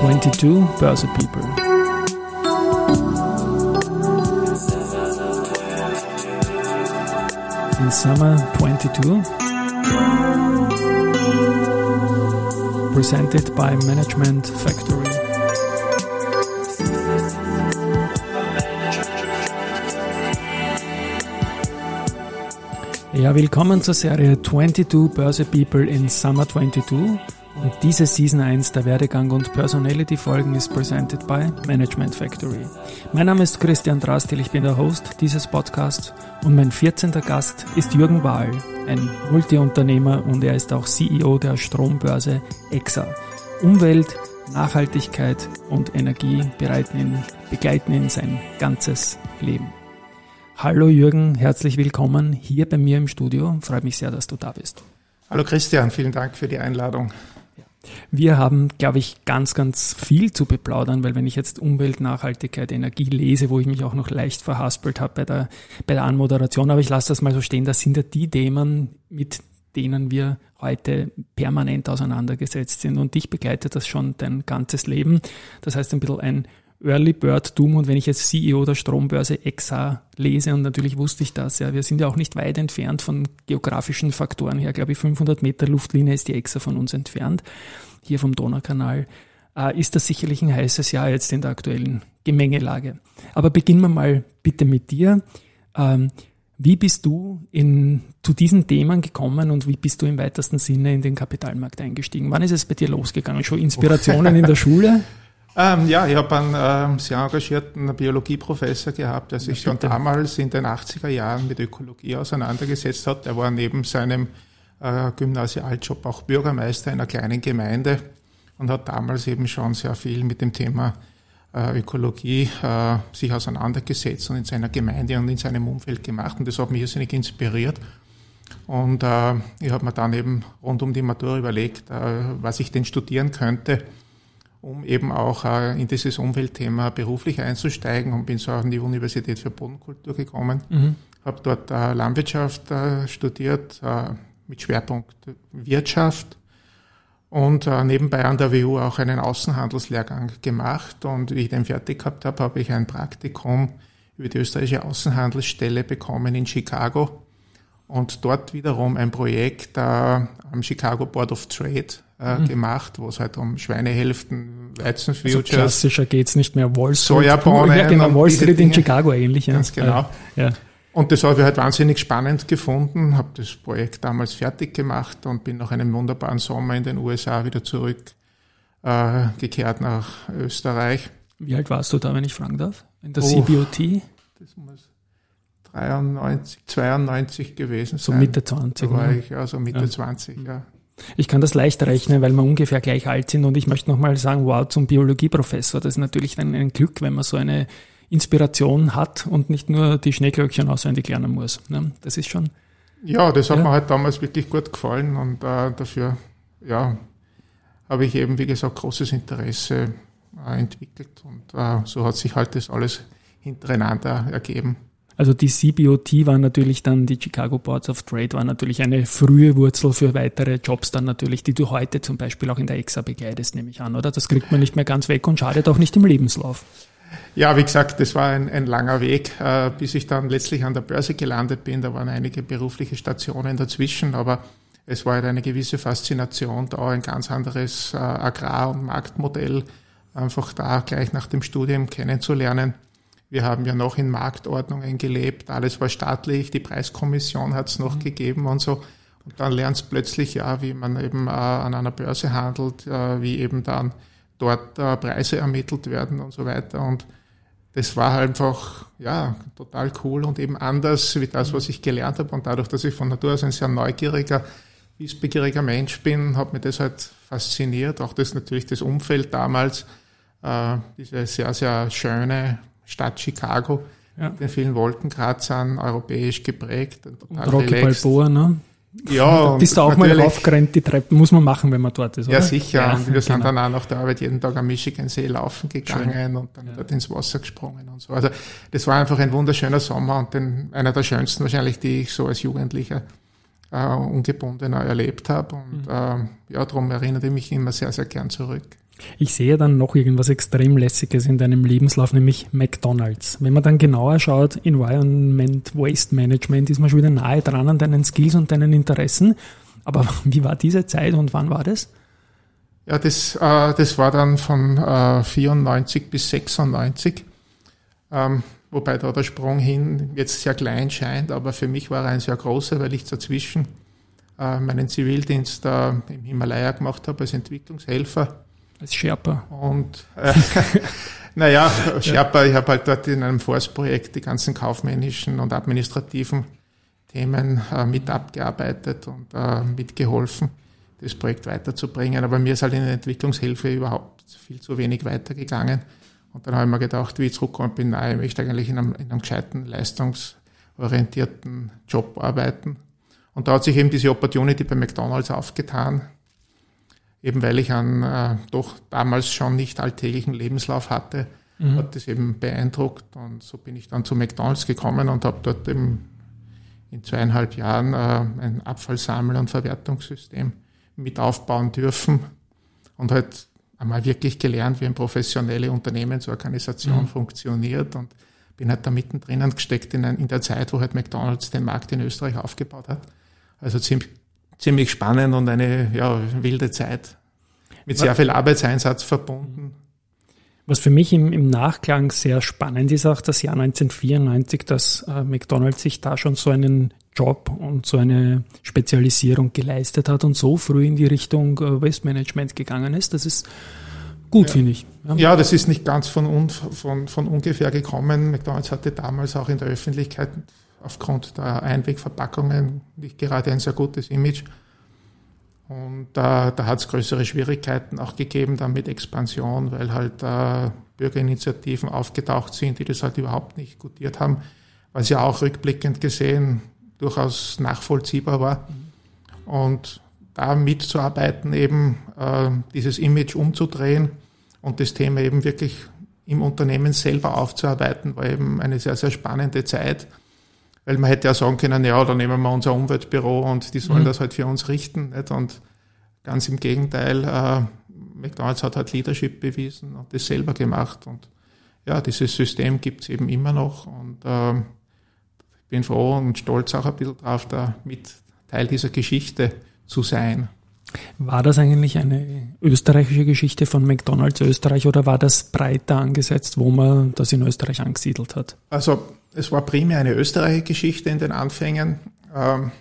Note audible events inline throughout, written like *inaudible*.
22 Börse People. In summer 22, presented by Management Factory. Ja, willkommen zur Serie 22 Börse People in Summer 22. Und diese Season 1 der Werdegang und Personality Folgen ist presented by Management Factory. Mein Name ist Christian Drastil, ich bin der Host dieses Podcasts und mein 14. Gast ist Jürgen Wahl, ein Multiunternehmer und er ist auch CEO der Strombörse EXA. Umwelt, Nachhaltigkeit und Energie ihn, begleiten ihn sein ganzes Leben. Hallo Jürgen, herzlich willkommen hier bei mir im Studio. Freut mich sehr, dass du da bist. Hallo Christian, vielen Dank für die Einladung. Wir haben, glaube ich, ganz, ganz viel zu beplaudern, weil wenn ich jetzt Umwelt, Nachhaltigkeit, Energie lese, wo ich mich auch noch leicht verhaspelt habe bei der, bei der Anmoderation, aber ich lasse das mal so stehen, das sind ja die Themen, mit denen wir heute permanent auseinandergesetzt sind. Und dich begleitet das schon dein ganzes Leben. Das heißt ein bisschen ein Early Bird Doom und wenn ich jetzt CEO der Strombörse EXA lese und natürlich wusste ich das, ja, wir sind ja auch nicht weit entfernt von geografischen Faktoren her, glaube ich 500 Meter Luftlinie ist die EXA von uns entfernt, hier vom Donaukanal, äh, ist das sicherlich ein heißes Jahr jetzt in der aktuellen Gemengelage. Aber beginnen wir mal bitte mit dir. Ähm, wie bist du in, zu diesen Themen gekommen und wie bist du im weitesten Sinne in den Kapitalmarkt eingestiegen? Wann ist es bei dir losgegangen? Schon Inspirationen in der *laughs* Schule? Ähm, ja, ich habe einen ähm, sehr engagierten Biologieprofessor gehabt, der sich schon damals in den 80er Jahren mit Ökologie auseinandergesetzt hat. Er war neben seinem äh, Gymnasialjob auch Bürgermeister einer kleinen Gemeinde und hat damals eben schon sehr viel mit dem Thema äh, Ökologie äh, sich auseinandergesetzt und in seiner Gemeinde und in seinem Umfeld gemacht. Und das hat mich irrsinnig inspiriert. Und äh, ich habe mir dann eben rund um die Matur überlegt, äh, was ich denn studieren könnte um eben auch äh, in dieses Umweltthema beruflich einzusteigen und bin so an die Universität für Bodenkultur gekommen. Mhm. Habe dort äh, Landwirtschaft äh, studiert mit Schwerpunkt Wirtschaft und nebenbei an der WU auch einen Außenhandelslehrgang gemacht. Und wie ich den fertig gehabt habe, habe ich ein Praktikum über die österreichische Außenhandelsstelle bekommen in Chicago und dort wiederum ein Projekt am Chicago Board of Trade äh, mhm. gemacht, wo es halt um Schweinehälften, Weizenfutures. Also klassischer geht's nicht mehr. Wall Street. Sojabohnen. Ja, genau, Wall Street in Chicago ähnlich. Ja. Ganz genau. Ja. Und das habe ich halt wahnsinnig spannend gefunden, habe das Projekt damals fertig gemacht und bin nach einem wunderbaren Sommer in den USA wieder zurück äh, gekehrt nach Österreich. Wie alt warst du da, wenn ich fragen darf? In der oh, CBOT? Das muss 93, 92 gewesen sein. So Mitte 20. Da war ne? ich, also Mitte ja. 20, ja. Ich kann das leicht rechnen, weil wir ungefähr gleich alt sind und ich möchte nochmal sagen, wow, zum Biologieprofessor. Das ist natürlich dann ein Glück, wenn man so eine Inspiration hat und nicht nur die Schneeglöckchen auswendig lernen muss. Ne? Das ist schon. Ja, das hat ja. mir halt damals wirklich gut gefallen und äh, dafür, ja, habe ich eben, wie gesagt, großes Interesse äh, entwickelt und äh, so hat sich halt das alles hintereinander ergeben. Also die CBOT war natürlich dann, die Chicago Boards of Trade war natürlich eine frühe Wurzel für weitere Jobs dann natürlich, die du heute zum Beispiel auch in der EXA begleitest, nehme ich an, oder? Das kriegt man nicht mehr ganz weg und schadet auch nicht im Lebenslauf. Ja, wie gesagt, das war ein, ein langer Weg, äh, bis ich dann letztlich an der Börse gelandet bin. Da waren einige berufliche Stationen dazwischen, aber es war halt eine gewisse Faszination, da ein ganz anderes äh, Agrar- und Marktmodell einfach da gleich nach dem Studium kennenzulernen. Wir haben ja noch in Marktordnungen gelebt, alles war staatlich, die Preiskommission hat es noch mhm. gegeben und so. Und dann lernst plötzlich ja, wie man eben äh, an einer Börse handelt, äh, wie eben dann dort äh, Preise ermittelt werden und so weiter. Und das war halt einfach, ja, total cool und eben anders wie das, was ich gelernt habe. Und dadurch, dass ich von Natur aus ein sehr neugieriger, wissbegieriger Mensch bin, hat mich das halt fasziniert. Auch das natürlich das Umfeld damals, äh, diese sehr, sehr schöne, Stadt Chicago ja. mit den vielen Wolkenkratzern, europäisch geprägt. Und Rocky relaxed. Balboa, ne? Ja, *laughs* da bist du auch mal raufgerannt, die Treppen muss man machen, wenn man dort ist, oder? Ja, sicher. Ja, und wir genau. sind dann auch nach der Arbeit jeden Tag am Michigansee laufen gegangen Schön. und dann ja. dort ins Wasser gesprungen und so. Also das war einfach ein wunderschöner Sommer und den, einer der schönsten wahrscheinlich, die ich so als Jugendlicher äh, ungebundener erlebt habe. Und mhm. äh, ja, darum erinnerte ich mich immer sehr, sehr gern zurück. Ich sehe dann noch irgendwas extrem Lässiges in deinem Lebenslauf, nämlich McDonalds. Wenn man dann genauer schaut, Environment, Waste Management, ist man schon wieder nahe dran an deinen Skills und deinen Interessen. Aber *laughs* wie war diese Zeit und wann war das? Ja, das, äh, das war dann von äh, 94 bis 96. Ähm, wobei da der Sprung hin jetzt sehr klein scheint, aber für mich war er ein sehr großer, weil ich dazwischen äh, meinen Zivildienst äh, im Himalaya gemacht habe als Entwicklungshelfer als Sherpa. Und äh, *laughs* naja, Sherpa, ich habe halt dort in einem Forstprojekt die ganzen kaufmännischen und administrativen Themen äh, mit abgearbeitet und äh, mitgeholfen, das Projekt weiterzubringen. Aber mir ist halt in der Entwicklungshilfe überhaupt viel zu wenig weitergegangen. Und dann habe ich mir gedacht, wie ich zurückgekommen bin, nein, ich möchte eigentlich in einem, in einem gescheiten, leistungsorientierten Job arbeiten. Und da hat sich eben diese Opportunity bei McDonalds aufgetan, eben weil ich einen äh, doch damals schon nicht alltäglichen Lebenslauf hatte, mhm. hat das eben beeindruckt und so bin ich dann zu McDonalds gekommen und habe dort eben in zweieinhalb Jahren äh, ein Abfallsammel- und Verwertungssystem mit aufbauen dürfen und halt einmal wirklich gelernt, wie eine professionelle Unternehmensorganisation mhm. funktioniert und bin halt da mittendrin gesteckt in, ein, in der Zeit, wo halt McDonalds den Markt in Österreich aufgebaut hat. Also ziemlich, ziemlich spannend und eine ja, wilde Zeit. Mit sehr viel Arbeitseinsatz verbunden. Was für mich im, im, Nachklang sehr spannend ist, auch das Jahr 1994, dass äh, McDonald's sich da schon so einen Job und so eine Spezialisierung geleistet hat und so früh in die Richtung äh, Waste Management gegangen ist. Das ist gut, ja. finde ich. Ja. ja. das ist nicht ganz von, un, von, von ungefähr gekommen. McDonald's hatte damals auch in der Öffentlichkeit aufgrund der Einwegverpackungen nicht gerade ein sehr gutes Image. Und äh, da hat es größere Schwierigkeiten auch gegeben dann mit Expansion, weil halt äh, Bürgerinitiativen aufgetaucht sind, die das halt überhaupt nicht gutiert haben, was ja auch rückblickend gesehen durchaus nachvollziehbar war. Und da mitzuarbeiten, eben äh, dieses Image umzudrehen und das Thema eben wirklich im Unternehmen selber aufzuarbeiten, war eben eine sehr, sehr spannende Zeit. Weil man hätte ja sagen können, ja, da nehmen wir unser Umweltbüro und die sollen mhm. das halt für uns richten. Nicht? Und ganz im Gegenteil, äh, McDonalds hat halt Leadership bewiesen und das selber gemacht. Und ja, dieses System gibt es eben immer noch. Und äh, ich bin froh und stolz auch ein bisschen drauf, da mit Teil dieser Geschichte zu sein. War das eigentlich eine österreichische Geschichte von McDonalds Österreich oder war das breiter angesetzt, wo man das in Österreich angesiedelt hat? Also es war primär eine österreichische Geschichte in den Anfängen. Ähm,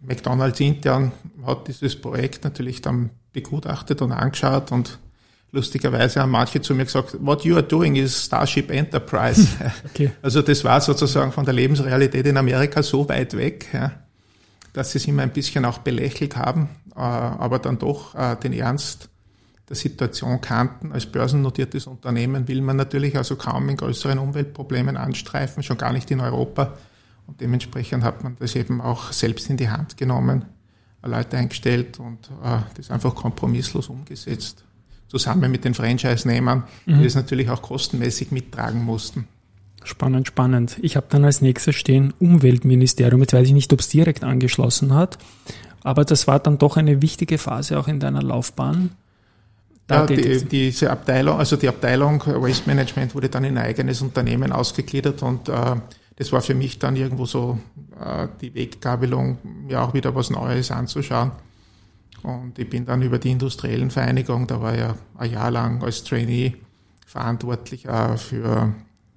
McDonalds intern hat dieses Projekt natürlich dann begutachtet und angeschaut und lustigerweise haben manche zu mir gesagt, what you are doing is Starship Enterprise. *laughs* Okay. Also das war sozusagen von der Lebensrealität in Amerika so weit weg, ja, dass sie es immer ein bisschen auch belächelt haben, äh, aber dann doch äh, den Ernst der Situation kannten. Als börsennotiertes Unternehmen will man natürlich also kaum in größeren Umweltproblemen anstreifen, schon gar nicht in Europa. Und dementsprechend hat man das eben auch selbst in die Hand genommen, Leute eingestellt und äh, das einfach kompromisslos umgesetzt. Zusammen mit den Franchise-Nehmern, mhm. die das natürlich auch kostenmäßig mittragen mussten. Spannend, spannend. Ich habe dann als nächstes stehen Umweltministerium. Jetzt weiß ich nicht, ob es direkt angeschlossen hat, aber das war dann doch eine wichtige Phase auch in deiner Laufbahn. Ja, die, diese Abteilung, also die Abteilung Waste Management wurde dann in ein eigenes Unternehmen ausgegliedert und äh, das war für mich dann irgendwo so äh, die Weggabelung, mir auch wieder was Neues anzuschauen. Und ich bin dann über die industriellen Vereinigung, da war ja ein Jahr lang als Trainee verantwortlich äh, für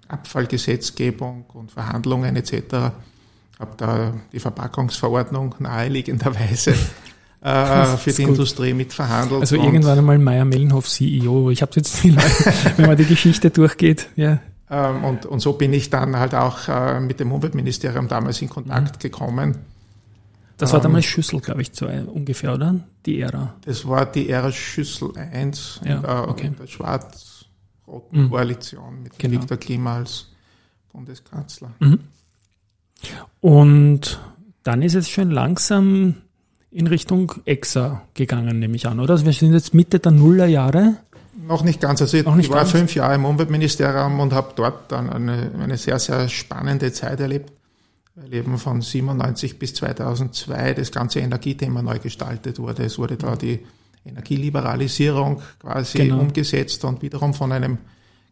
Abfallgesetzgebung und Verhandlungen etc. Habe da die Verpackungsverordnung naheliegenderweise *laughs* äh, für die gut. Industrie mitverhandelt. Also irgendwann einmal Meier Mellenhoff CEO. Ich habe jetzt viel, *laughs* wenn man die Geschichte durchgeht. Ja. Ähm, und, und so bin ich dann halt auch äh, mit dem Umweltministerium damals in Kontakt mhm. gekommen. Das war damals ähm, Schüssel, glaube ich, zwei, ungefähr, oder? Die Ära. Das war die Ära Schüssel 1 ja, in, der, okay. in der schwarz-roten mhm. Koalition mit genau. Viktor Klima als Bundeskanzler. Mhm. Und dann ist es schon langsam in Richtung EXA gegangen, nehme ich an, oder? Also wir sind jetzt Mitte der Nullerjahre. Noch nicht ganz. Also ich, ich war ganz. fünf Jahre im Umweltministerium und habe dort dann eine, eine sehr, sehr spannende Zeit erlebt, weil eben von 97 bis 2002 das ganze Energiethema neu gestaltet wurde. Es wurde da die Energieliberalisierung quasi genau. umgesetzt und wiederum von einem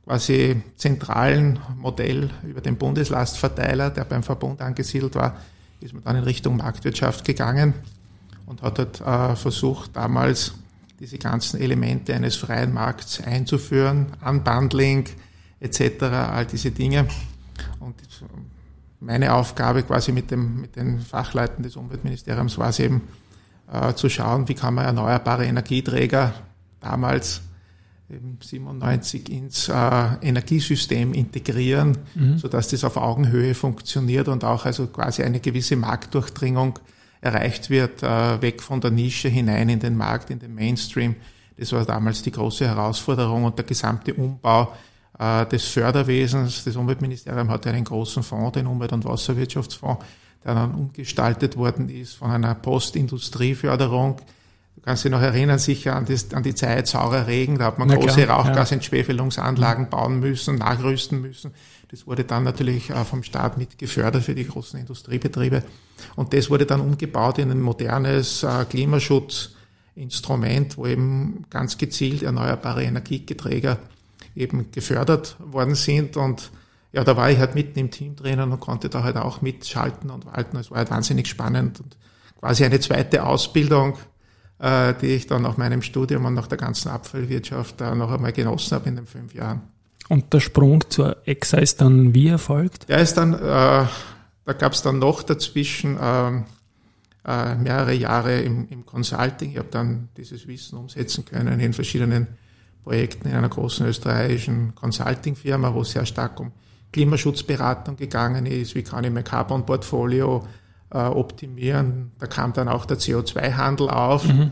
quasi zentralen Modell über den Bundeslastverteiler, der beim Verbund angesiedelt war, ist man dann in Richtung Marktwirtschaft gegangen und hat dort äh, versucht, damals diese ganzen Elemente eines freien Markts einzuführen, Unbundling etc., all diese Dinge. Und meine Aufgabe quasi mit, dem, mit den Fachleuten des Umweltministeriums war es eben äh, zu schauen, wie kann man erneuerbare Energieträger damals eben 97 ins äh, Energiesystem integrieren, mhm. sodass das auf Augenhöhe funktioniert und auch also quasi eine gewisse Marktdurchdringung erreicht wird, äh, weg von der Nische hinein in den Markt, in den Mainstream. Das war damals die große Herausforderung und der gesamte Umbau äh, des Förderwesens. Das Umweltministerium hatte einen großen Fonds, den Umwelt- und Wasserwirtschaftsfonds, der dann umgestaltet worden ist von einer Postindustrieförderung. Du kannst dich noch erinnern, sicher an, das, an die Zeit saurer Regen, da hat man Na große Rauchgasentschwefelungsanlagen ja. bauen müssen, nachrüsten müssen. Das wurde dann natürlich äh, vom Staat mit gefördert für die großen Industriebetriebe. Und das wurde dann umgebaut in ein modernes äh, Klimaschutzinstrument, wo eben ganz gezielt erneuerbare Energieträger eben gefördert worden sind. Und ja, da war ich halt mitten im Team drinnen und konnte da halt auch mitschalten und walten. Es war halt wahnsinnig spannend und quasi eine zweite Ausbildung, äh, die ich dann nach meinem Studium und nach der ganzen Abfallwirtschaft da noch einmal genossen habe in den fünf Jahren. Und der Sprung zur EXA ist dann wie erfolgt? Der ist dann, äh, da gab es dann noch dazwischen äh, äh, mehrere Jahre im, im Consulting. Ich habe dann dieses Wissen umsetzen können in verschiedenen Projekten in einer großen österreichischen Consulting-Firma, wo es sehr stark um Klimaschutzberatung gegangen ist. Wie kann ich mein Carbon-Portfolio äh, optimieren? Da kam dann auch der CO2-Handel auf. Mhm.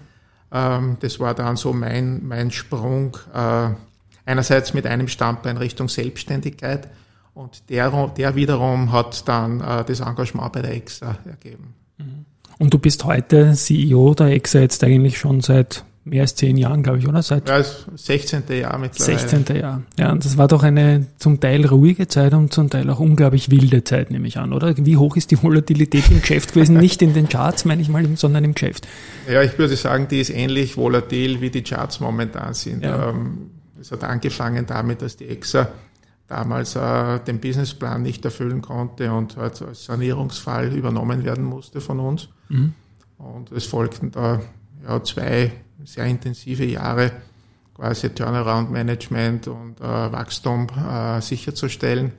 Ähm, das war dann so mein, mein Sprung äh, Einerseits mit einem Standbein Richtung Selbstständigkeit und der, der wiederum hat dann äh, das Engagement bei der EXA ergeben. Mhm. Und du bist heute CEO der EXA jetzt eigentlich schon seit mehr als zehn Jahren, glaube ich, oder? Seit ja, das 16. Jahr mittlerweile. 16. Jahr. Ja, und das war doch eine zum Teil ruhige Zeit und zum Teil auch unglaublich wilde Zeit, nehme ich an, oder? Wie hoch ist die Volatilität im Geschäft gewesen? *laughs* Nicht in den Charts, meine ich mal, sondern im Geschäft. Ja, ich würde sagen, die ist ähnlich volatil, wie die Charts momentan sind. Ja. Ähm, es hat angefangen damit, dass die EXA damals äh, den Businessplan nicht erfüllen konnte und halt als Sanierungsfall übernommen werden musste von uns. Mhm. Und es folgten da ja, zwei sehr intensive Jahre, quasi Turnaround-Management und äh, Wachstum äh, sicherzustellen.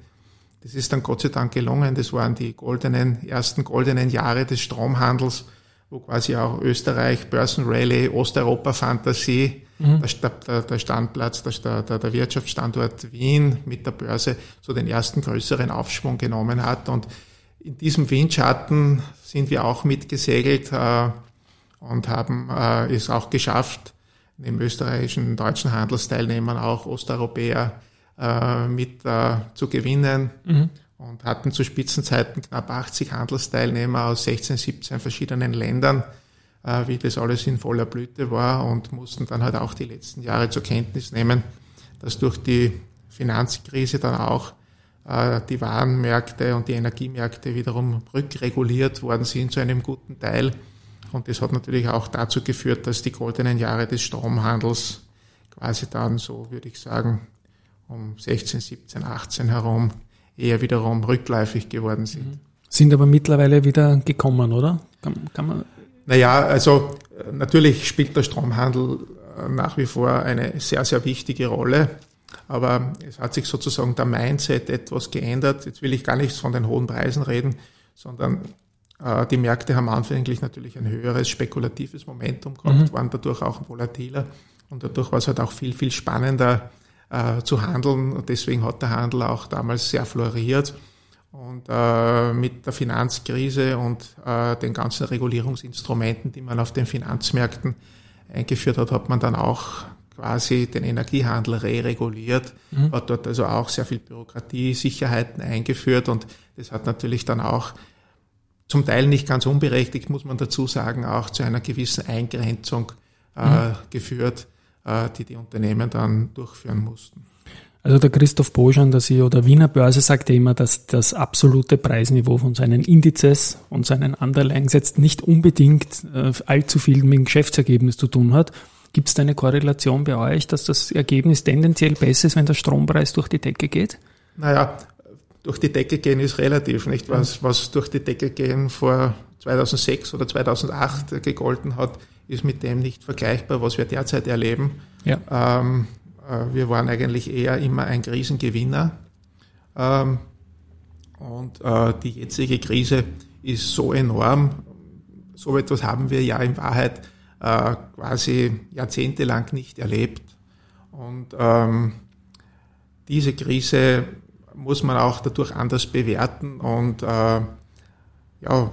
Das ist dann Gott sei Dank gelungen. Das waren die goldenen, ersten goldenen Jahre des Stromhandels, wo quasi auch Österreich, Börsenrallye, Osteuropa-Fantasie mhm. der, der, Standplatz, der, der, der Wirtschaftsstandort Wien mit der Börse so den ersten größeren Aufschwung genommen hat. Und in diesem Windschatten sind wir auch mitgesegelt äh, und haben äh, es auch geschafft, neben österreichischen, deutschen Handelsteilnehmern auch Osteuropäer äh, mit äh, zu gewinnen. Mhm und hatten zu Spitzenzeiten knapp 80 Handelsteilnehmer aus 16, 17 verschiedenen Ländern äh, wie das alles in voller Blüte war und mussten dann halt auch die letzten Jahre zur Kenntnis nehmen, dass durch die Finanzkrise dann auch äh, die Warenmärkte und die Energiemärkte wiederum rückreguliert worden sind zu einem guten Teil. Und das hat natürlich auch dazu geführt, dass die goldenen Jahre des Stromhandels quasi dann so, würde ich sagen, um 16, 17, 18 herum eher wiederum rückläufig geworden sind. Sind aber mittlerweile wieder gekommen, oder? Kann, kann man naja, also natürlich spielt der Stromhandel äh, nach wie vor eine sehr, sehr wichtige Rolle. Aber es hat sich sozusagen der Mindset etwas geändert. Jetzt will ich gar nichts von den hohen Preisen reden, sondern äh, die Märkte haben anfänglich natürlich ein höheres spekulatives Momentum gehabt, mhm. waren dadurch auch volatiler und dadurch war es halt auch viel, viel spannender äh, zu handeln. Und deswegen hat der Handel auch damals sehr floriert. Und äh, mit der Finanzkrise und äh, den ganzen Regulierungsinstrumenten, die man auf den Finanzmärkten eingeführt hat, hat man dann auch quasi den Energiehandel re-reguliert, mhm. hat dort also auch sehr viel Bürokratie, Sicherheiten eingeführt und das hat natürlich dann auch zum Teil nicht ganz unberechtigt, muss man dazu sagen, auch zu einer gewissen Eingrenzung äh, mhm. geführt, äh, die die Unternehmen dann durchführen mussten. Also der Christoph Boschan, der CEO der Wiener Börse, sagte immer, dass das absolute Preisniveau von seinen Indizes und seinen Underlyings jetzt nicht unbedingt äh, allzu viel mit dem Geschäftsergebnis zu tun hat. Gibt es da eine Korrelation bei euch, dass das Ergebnis tendenziell besser ist, wenn der Strompreis durch die Decke geht? Naja, durch die Decke gehen ist relativ, nicht? Was, was durch die Decke gehen vor 2006 oder 2008 gegolten hat, ist mit dem nicht vergleichbar, was wir derzeit erleben. Ja. Ähm, äh, wir waren eigentlich eher immer ein Krisengewinner. Ähm, und äh, die jetzige Krise ist so enorm. So etwas haben wir ja in Wahrheit äh, quasi jahrzehntelang nicht erlebt. Und ähm, diese Krise muss man auch dadurch anders bewerten. Und äh, ja,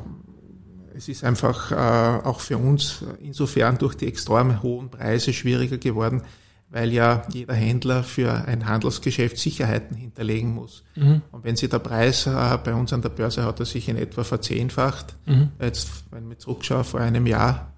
es ist einfach äh, auch für uns insofern durch die extrem hohen Preise schwieriger geworden, weil ja jeder Händler für ein Handelsgeschäft Sicherheiten hinterlegen muss. Mhm. Und wenn sich der Preis äh, bei uns an der Börse hat er sich in etwa verzehnfacht, mhm. jetzt wenn ich zurückschaue vor einem Jahr,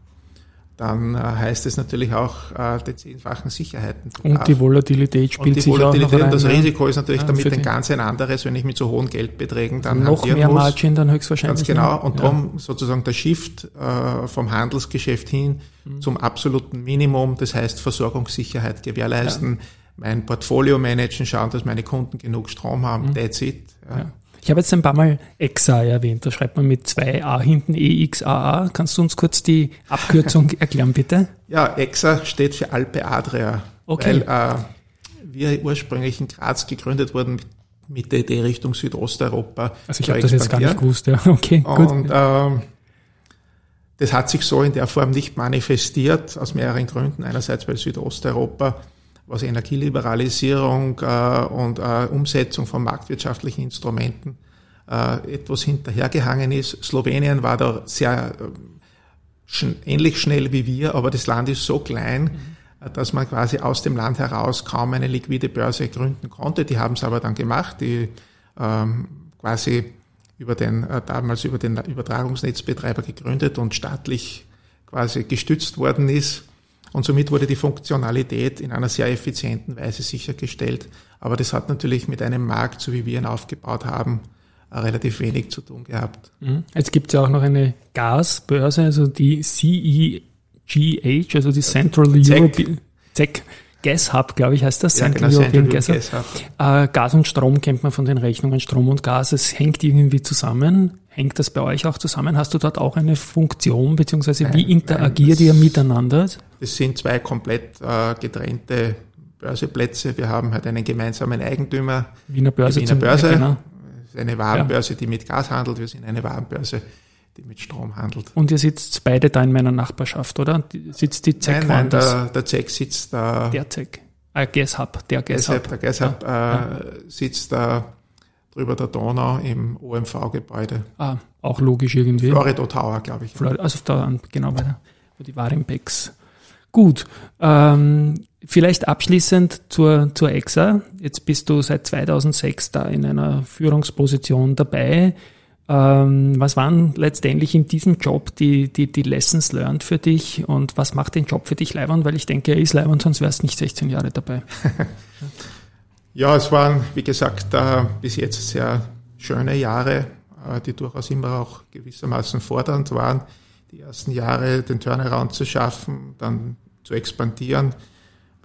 dann äh, heißt es natürlich auch äh, die zehnfachen Sicherheiten. Und die Volatilität spielt und die sich Volatilität auch und das Risiko ist natürlich ja, damit ein ganz ein anderes, wenn ich mit so hohen Geldbeträgen dann noch mehr muss. Margin dann höchstwahrscheinlich. Ganz genau. Und ja. darum sozusagen der Shift äh, vom Handelsgeschäft hin mhm. zum absoluten Minimum, das heißt Versorgungssicherheit gewährleisten, ja. mein Portfolio managen, schauen, dass meine Kunden genug Strom haben, mhm. that's it. Ja. Ich habe jetzt ein paar Mal EXA erwähnt. Da schreibt man mit zwei A hinten EXAA. Kannst du uns kurz die Abkürzung *laughs* erklären, bitte? Ja, EXA steht für Alpe Adria. Okay. Weil äh, wir ursprünglich in Graz gegründet wurden mit der Idee Richtung Südosteuropa. Also ich habe das jetzt gar nicht gewusst, ja. *laughs* Okay, gut. Und ähm, das hat sich so in der Form nicht manifestiert, aus mehreren Gründen. Einerseits, weil Südosteuropa was Energieliberalisierung äh, und äh, Umsetzung von marktwirtschaftlichen Instrumenten äh, etwas hinterhergehangen ist. Slowenien war da sehr äh, schn ähnlich schnell wie wir, aber das Land ist so klein, mhm. dass man quasi aus dem Land heraus kaum eine liquide Börse gründen konnte. Die haben es aber dann gemacht, die ähm, quasi über den, äh, damals über den Übertragungsnetzbetreiber gegründet und staatlich quasi gestützt worden ist. Und somit wurde die Funktionalität in einer sehr effizienten Weise sichergestellt. Aber das hat natürlich mit einem Markt, so wie wir ihn aufgebaut haben, relativ wenig zu tun gehabt. Mhm. Jetzt gibt es ja auch noch eine Gasbörse, also die CEGH, also die Central European Gas Hub, glaube ich, heißt das. Ja, Central genau, European Gas Hub. Gas, Hub. Äh, Gas und Strom kennt man von den Rechnungen. Strom und Gas, es hängt irgendwie zusammen. Hängt das bei euch auch zusammen? Hast du dort auch eine Funktion, beziehungsweise nein, wie interagiert nein, ihr miteinander? Das sind zwei komplett äh, getrennte Börseplätze. Wir haben halt einen gemeinsamen Eigentümer. Wiener Börse. Wiener Börse. Genau. Das ist eine Warenbörse, die mit Gas handelt. Wir sind eine Warenbörse, die mit Strom handelt. Und ihr sitzt beide da in meiner Nachbarschaft, oder? Sitzt die ZEC Nein, nein, der, der ZEC sitzt da. Der ZEC. Ah, Gas Hub, der Gas Hub. Der Gas Hub ja. äh, sitzt da drüber der Donau im OMV-Gebäude. Ah, auch logisch irgendwie. Florido Tower, glaube ich. Florida, also da, genau, bei der, wo die Warimpex. Gut, ähm, vielleicht abschließend zur, zur EXA. Jetzt bist du seit 2006 da in einer Führungsposition dabei. Ähm, was waren letztendlich in diesem Job die, die, die Lessons learned für dich und was macht den Job für dich leibend? Weil ich denke, er ist leibend, sonst wärst du nicht 16 Jahre dabei. *laughs* Ja, es waren, wie gesagt, bis jetzt sehr schöne Jahre, äh, die durchaus immer auch gewissermaßen fordernd waren. Die ersten Jahre den Turnaround zu schaffen, dann zu expandieren,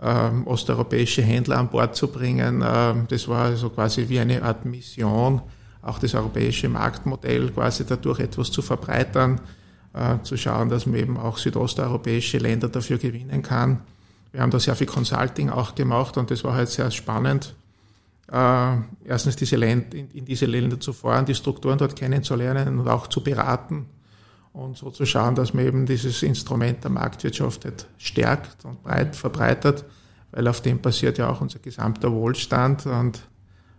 ähm, osteuropäische Händler an Bord zu bringen. Ähm, das war also quasi wie eine Art Mission, auch das europäische Marktmodell quasi dadurch etwas zu verbreitern, äh, zu schauen, dass man eben auch südosteuropäische Länder dafür gewinnen kann. Wir haben da sehr viel Consulting auch gemacht und das war halt sehr spannend. Äh, erstens diese Länder, in, in, diese Länder zu fahren, die Strukturen dort kennenzulernen und auch zu beraten und so zu schauen, dass man eben dieses Instrument der Marktwirtschaft halt stärkt und breit verbreitert, weil auf dem basiert ja auch unser gesamter Wohlstand und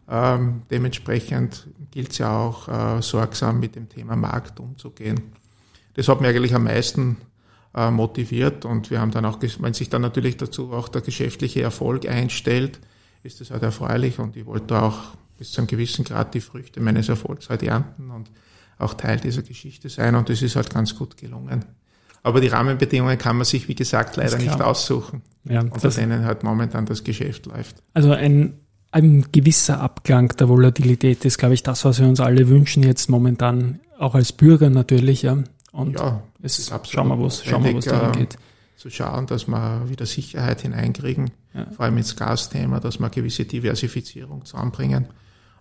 ähm, dementsprechend gilt es ja auch, äh, sorgsam mit dem Thema Markt umzugehen. Das hat mir eigentlich am meisten äh, motiviert und wir haben dann auch, wenn sich dann natürlich dazu auch der geschäftliche Erfolg einstellt, ist das halt erfreulich und ich wollte auch bis zu einem gewissen Grad die Früchte meines Erfolgs halt ernten und auch Teil dieser Geschichte sein und das ist halt ganz gut gelungen. Aber die Rahmenbedingungen kann man sich, wie gesagt, leider nicht aussuchen, ja, unter denen halt momentan das Geschäft läuft. Also ein ein gewisser Abklang der Volatilität ist, glaube ich, das, was wir uns alle wünschen jetzt momentan, auch als Bürger natürlich, ja. Und ja, es, schauen wir, was, schauen wir, was daran geht. Äh, zu schauen, dass wir wieder Sicherheit hineinkriegen, ja. vor allem ins Gasthema, dass wir gewisse Diversifizierung zusammenbringen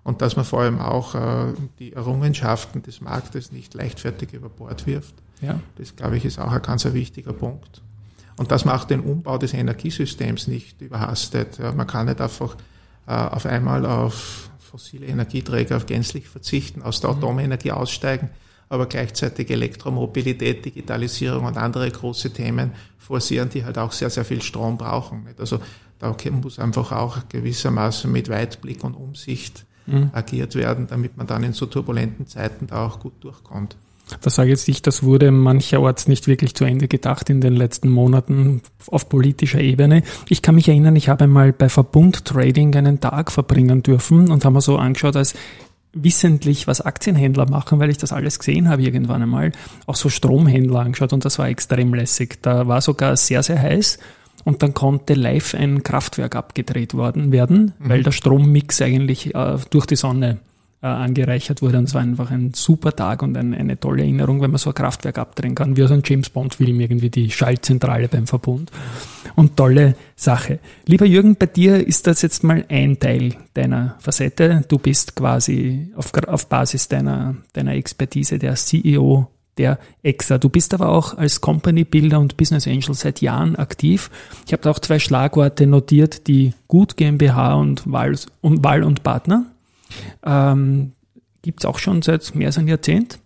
und dass man vor allem auch äh, die Errungenschaften des Marktes nicht leichtfertig über Bord wirft. Ja. Das, glaube ich, ist auch ein ganz ein wichtiger Punkt. Und dass man auch den Umbau des Energiesystems nicht überhastet. Ja, man kann nicht einfach äh, auf einmal auf fossile Energieträger gänzlich verzichten, aus der mhm. Atomenergie aussteigen, aber gleichzeitig Elektromobilität, Digitalisierung und andere große Themen forcieren, die halt auch sehr, sehr viel Strom brauchen. Also da muss einfach auch gewissermaßen mit Weitblick und Umsicht mhm. agiert werden, damit man dann in so turbulenten Zeiten da auch gut durchkommt. Das sage jetzt ich, das wurde mancherorts nicht wirklich zu Ende gedacht in den letzten Monaten auf politischer Ebene. Ich kann mich erinnern, ich habe mal bei Verbund Trading einen Tag verbringen dürfen und haben mir so angeschaut, als wissentlich, was Aktienhändler machen, weil ich das alles gesehen habe irgendwann einmal, auch so Stromhändler angeschaut und das war extrem lässig. Da war sogar sehr, sehr heiß und dann konnte live ein Kraftwerk abgedreht worden werden, mhm. weil der Strommix eigentlich äh, durch die Sonne äh, angereichert wurde. Und es war einfach ein super Tag und ein, eine tolle Erinnerung, wenn man so ein Kraftwerk abdrehen kann, wie aus einem James Bond-Film, irgendwie die Schaltzentrale beim Verbund. Und tolle Sache. Lieber Jürgen, bei dir ist das jetzt mal ein Teil deiner Facette. Du bist quasi auf, auf Basis deiner, deiner Expertise der CEO der EXA. Du bist aber auch als Company Builder und Business Angel seit Jahren aktiv. Ich habe da auch zwei Schlagworte notiert, die Gut GmbH und Wahl und, Wahl und Partner. Ähm, Gibt es auch schon seit mehr als einem Jahrzehnt.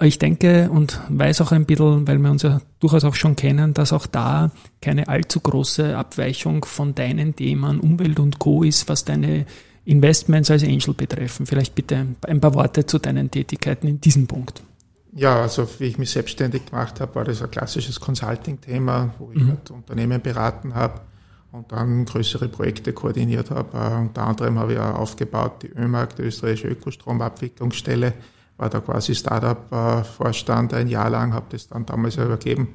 Ich denke und weiß auch ein bisschen, weil wir uns ja durchaus auch schon kennen, dass auch da keine allzu große Abweichung von deinen Themen Umwelt und Co. ist, was deine Investments als Angel betreffen. Vielleicht bitte ein paar Worte zu deinen Tätigkeiten in diesem Punkt. Ja, also wie ich mich selbstständig gemacht habe, war das ein klassisches Consulting-Thema, wo ich mhm. halt Unternehmen beraten habe und dann größere Projekte koordiniert habe. Äh, unter anderem habe ich auch aufgebaut die ÖMAG, die österreichische Ökostromabwicklungsstelle, war da quasi Startup-Vorstand ein Jahr lang, habe das dann damals übergeben,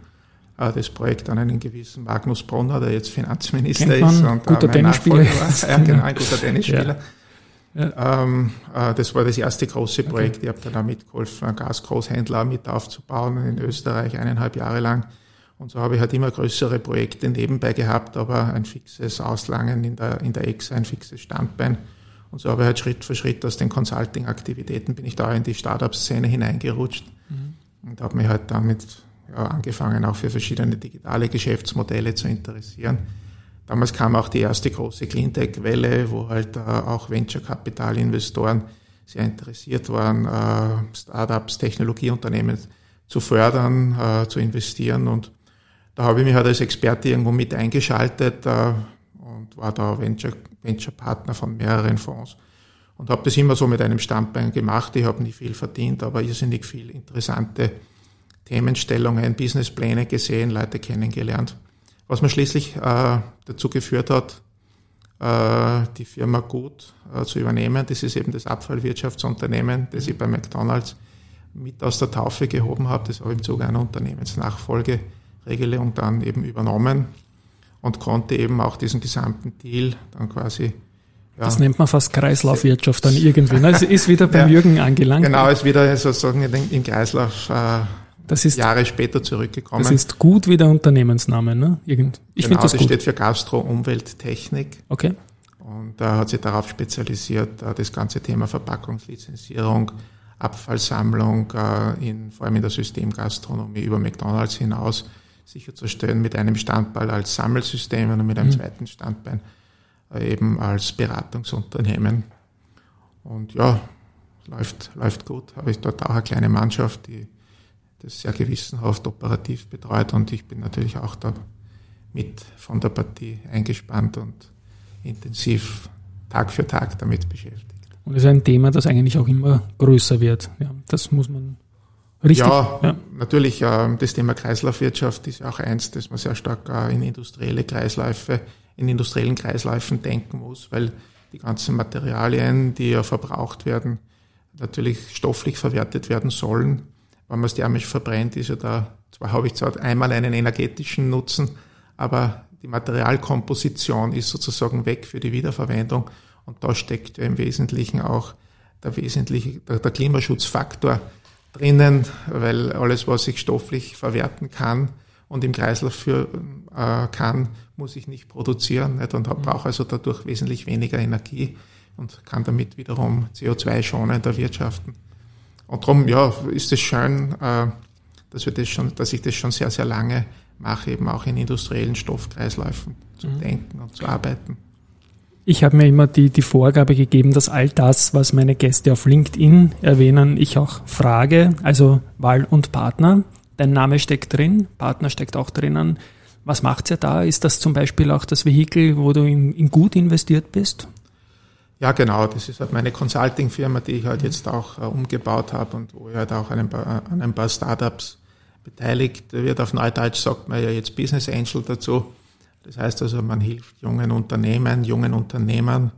äh, das Projekt an einen gewissen Magnus Brunner, der jetzt Finanzminister ist und guter Tennisspieler. *laughs* Ja, genau, ein guter Tennisspieler. Ja. Ja. Ähm, äh, das war das erste große Projekt. Okay. Ich habe da mitgeholfen, einen Gasgroßhändler mit aufzubauen in Österreich, eineinhalb Jahre lang. Und so habe ich halt immer größere Projekte nebenbei gehabt, aber ein fixes Auslangen in der, in der Ex, ein fixes Standbein. Und so habe ich halt Schritt für Schritt aus den Consulting-Aktivitäten bin ich da in die Startup-Szene hineingerutscht mhm. und habe mich halt damit ja, angefangen, auch für verschiedene digitale Geschäftsmodelle zu interessieren. Damals kam auch die erste große Cleantech-Welle, wo halt äh, auch Venture-Kapital-Investoren sehr interessiert waren, äh, Startups, Technologieunternehmen zu fördern, äh, zu investieren und da habe ich mich halt als Experte irgendwo mit eingeschaltet äh, und war da Venture, Venture Partner von mehreren Fonds und habe das immer so mit einem Standbein gemacht. Ich habe nicht viel verdient, aber irrsinnig viel interessante Themenstellungen, Businesspläne gesehen, Leute kennengelernt. Was mir schließlich äh, dazu geführt hat, äh, die Firma gut äh, zu übernehmen. Das ist eben das Abfallwirtschaftsunternehmen, das ich bei McDonalds mit aus der Taufe gehoben habe. Das habe ich im Zuge einer Unternehmensnachfolge Regelung dann eben übernommen und konnte eben auch diesen gesamten Deal dann quasi ja, das nennt man fast Kreislaufwirtschaft dann irgendwie. Also ist wieder beim ja, Jürgen angelangt. Genau, ist wieder sozusagen im Kreislauf äh, das ist, Jahre später zurückgekommen. Das ist gut wie der Unternehmensname, ne? Irgend, ich genau, das, das steht für Gastro, Umwelt, Technik. Okay. Und er äh, hat sich darauf spezialisiert, äh, das ganze Thema Verpackungslizenzierung, Abfallsammlung, äh, in, vor allem in der Systemgastronomie über McDonalds hinaus sicherzustellen mit einem Standbein als Sammelsystem und mit einem mhm. zweiten Standbein äh, eben als Beratungsunternehmen. Und ja, läuft, läuft gut. Habe ich dort auch eine kleine Mannschaft, die das sehr gewissenhaft operativ betreut und ich bin natürlich auch da mit von der Partie eingespannt und intensiv Tag für Tag damit beschäftigt. Und es ist ein Thema, das eigentlich auch immer größer wird. Ja, das muss man Richtig. Ja, ja. natürlich, äh, das Thema Kreislaufwirtschaft ist ja auch eins, das man sehr stark äh, in industrielle Kreisläufe, in industriellen Kreisläufen denken muss, weil die ganzen Materialien, die ja verbraucht werden, natürlich stofflich verwertet werden sollen. Wenn man es thermisch verbrennt, ist ja da, zwar habe ich zwar einmal einen energetischen Nutzen, aber die Materialkomposition ist sozusagen weg für die Wiederverwendung Und da steckt ja im Wesentlichen auch der wesentliche, der, der Klimaschutzfaktor drinnen, weil alles, was ich stofflich verwerten kann und im Kreislauf führen äh, kann, muss ich nicht produzieren nicht? und mhm. brauche also dadurch wesentlich weniger Energie und kann damit wiederum CO2-schonender wirtschaften. Und darum, ja, ist es schön, äh, dass wir das schon, dass ich das schon sehr, sehr lange mache, eben auch in industriellen Stoffkreisläufen zu mhm. denken und zu arbeiten. Ich habe mir immer die, die Vorgabe gegeben, dass all das, was meine Gäste auf LinkedIn erwähnen, ich auch frage, also Wahl und Partner. Dein Name steckt drin, Partner steckt auch drinnen. Was macht's ja da? Ist das zum Beispiel auch das Vehikel, wo du in, in gut investiert bist? Ja, genau. Das ist halt meine Consulting-Firma, die ich halt jetzt auch äh, umgebaut habe und wo ich halt auch an ein paar, an ein paar Startups beteiligt wird. Auf Neudeutsch sagt man ja jetzt Business Angel dazu. Das heißt also, man hilft jungen Unternehmen, jungen Unternehmern,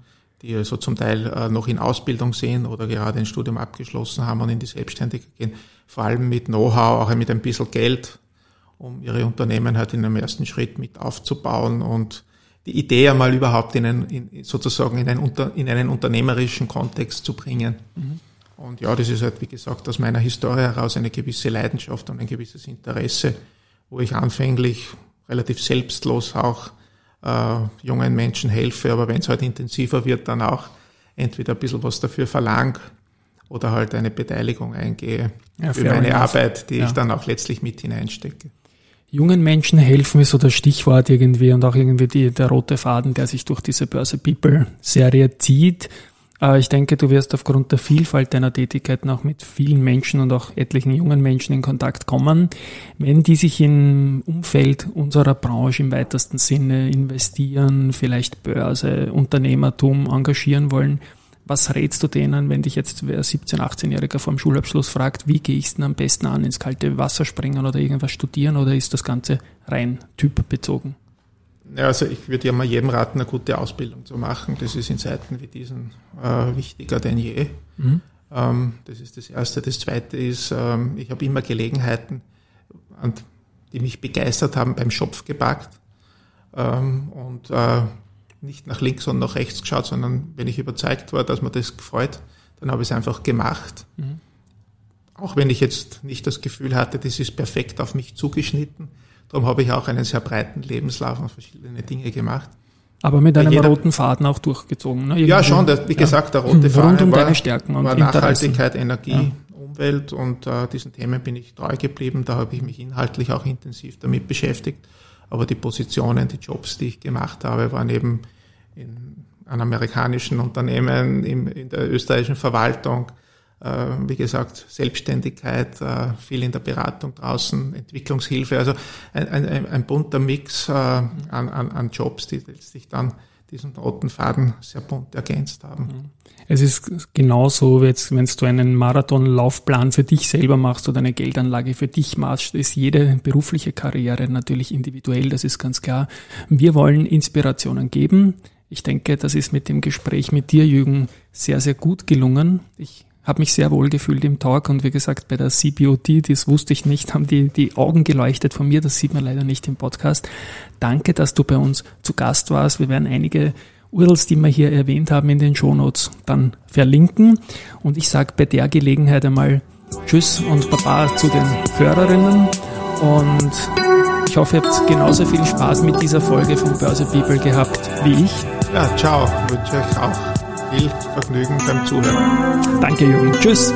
die also zum Teil äh, noch in Ausbildung sind oder gerade ein Studium abgeschlossen haben und in die Selbstständigkeit gehen, vor allem mit Know-how, auch mit ein bisschen Geld, um ihre Unternehmen halt in einem ersten Schritt mit aufzubauen und die Idee einmal überhaupt in einen, in, sozusagen in einen, in einen unternehmerischen Kontext zu bringen. Mhm. Und ja, das ist halt, wie gesagt, aus meiner Historie heraus eine gewisse Leidenschaft und ein gewisses Interesse, wo ich anfänglich relativ selbstlos auch äh, jungen Menschen helfe, aber wenn es halt intensiver wird, dann auch entweder ein bisschen was dafür verlang oder halt eine Beteiligung eingehe ja, für meine. Arbeit, die ja. ich dann auch letztlich mit hineinstecke. Jungen Menschen helfen ist so das Stichwort irgendwie und auch irgendwie die, der rote Faden, der sich durch diese Börse People Serie zieht. Äh, ich denke, du wirst aufgrund der Vielfalt deiner Tätigkeiten auch mit vielen Menschen und auch etlichen jungen Menschen in Kontakt kommen. Wenn die sich im Umfeld unserer Branche im weitesten Sinne investieren, vielleicht Börse, Unternehmertum engagieren wollen, was rätst du denen, wenn dich jetzt wer 17-, 18-Jähriger vom Schulabschluss fragt, wie gehe ich es denn am besten an, ins kalte Wasser springen oder irgendwas studieren oder ist das Ganze rein typbezogen? Ja, also ich würde ja mal jedem raten, eine gute Ausbildung zu machen. Das ist in Zeiten wie diesen äh, wichtiger denn je. Mhm. Ähm, das ist das Erste. Das Zweite ist, ähm, ich habe immer Gelegenheiten, die mich begeistert haben, beim Schopf gepackt ähm, und äh, nicht nach links und nach rechts geschaut, sondern wenn ich überzeugt war, dass mir das gefreut, dann habe ich es einfach gemacht. Mhm. Auch wenn ich jetzt nicht das Gefühl hatte, das ist perfekt auf mich zugeschnitten, Darum habe ich auch einen sehr breiten Lebenslauf und verschiedene Dinge gemacht. Aber mit einem jeder, roten Faden auch durchgezogen. Ne? ja, schon. Der, wie ja. gesagt, der *laughs* rote Faden Rund um war, deine Stärken und war Nachhaltigkeit, Energie, ja. Umwelt und äh, diesen Themen bin ich treu geblieben. Da habe ich mich inhaltlich auch intensiv damit beschäftigt. Aber die Positionen, die Jobs, die ich gemacht habe, waren eben in einem amerikanischen Unternehmen, in, in der österreichischen Verwaltung, wie gesagt, Selbstständigkeit, äh, viel in der Beratung draußen, Entwicklungshilfe, also ein, ein, ein bunter Mix äh, an, an, an Jobs, die letztlich dann diesen roten Faden sehr bunt ergänzt haben. Mhm. Es ist genauso, jetzt, wenn du einen Marathonlaufplan für dich selber machst oder eine Geldanlage für dich machst, ist jede berufliche Karriere natürlich individuell, das ist ganz klar. Wir wollen Inspirationen geben. Ich denke, das ist mit dem Gespräch mit dir, Jürgen, sehr, sehr gut gelungen. Ich habe mich sehr wohl gefühlt im Talk und wie gesagt, bei der CBOT, das wusste ich nicht, haben die, die Augen geleuchtet von mir, das sieht man leider nicht im Podcast. Danke, dass du bei uns zu Gast warst. Wir werden einige URLs, die wir hier erwähnt haben, in den Shownotes dann verlinken. Und ich sage bei der Gelegenheit einmal Tschüss und Baba zu den Hörerinnen. Und ich hoffe, ihr habt genauso viel Spaß mit dieser Folge von Börse People gehabt wie ich. Ja, ciao, wünsche euch auch viel Vergnügen beim Zuhören. Danke, Jürgen. Tschüss.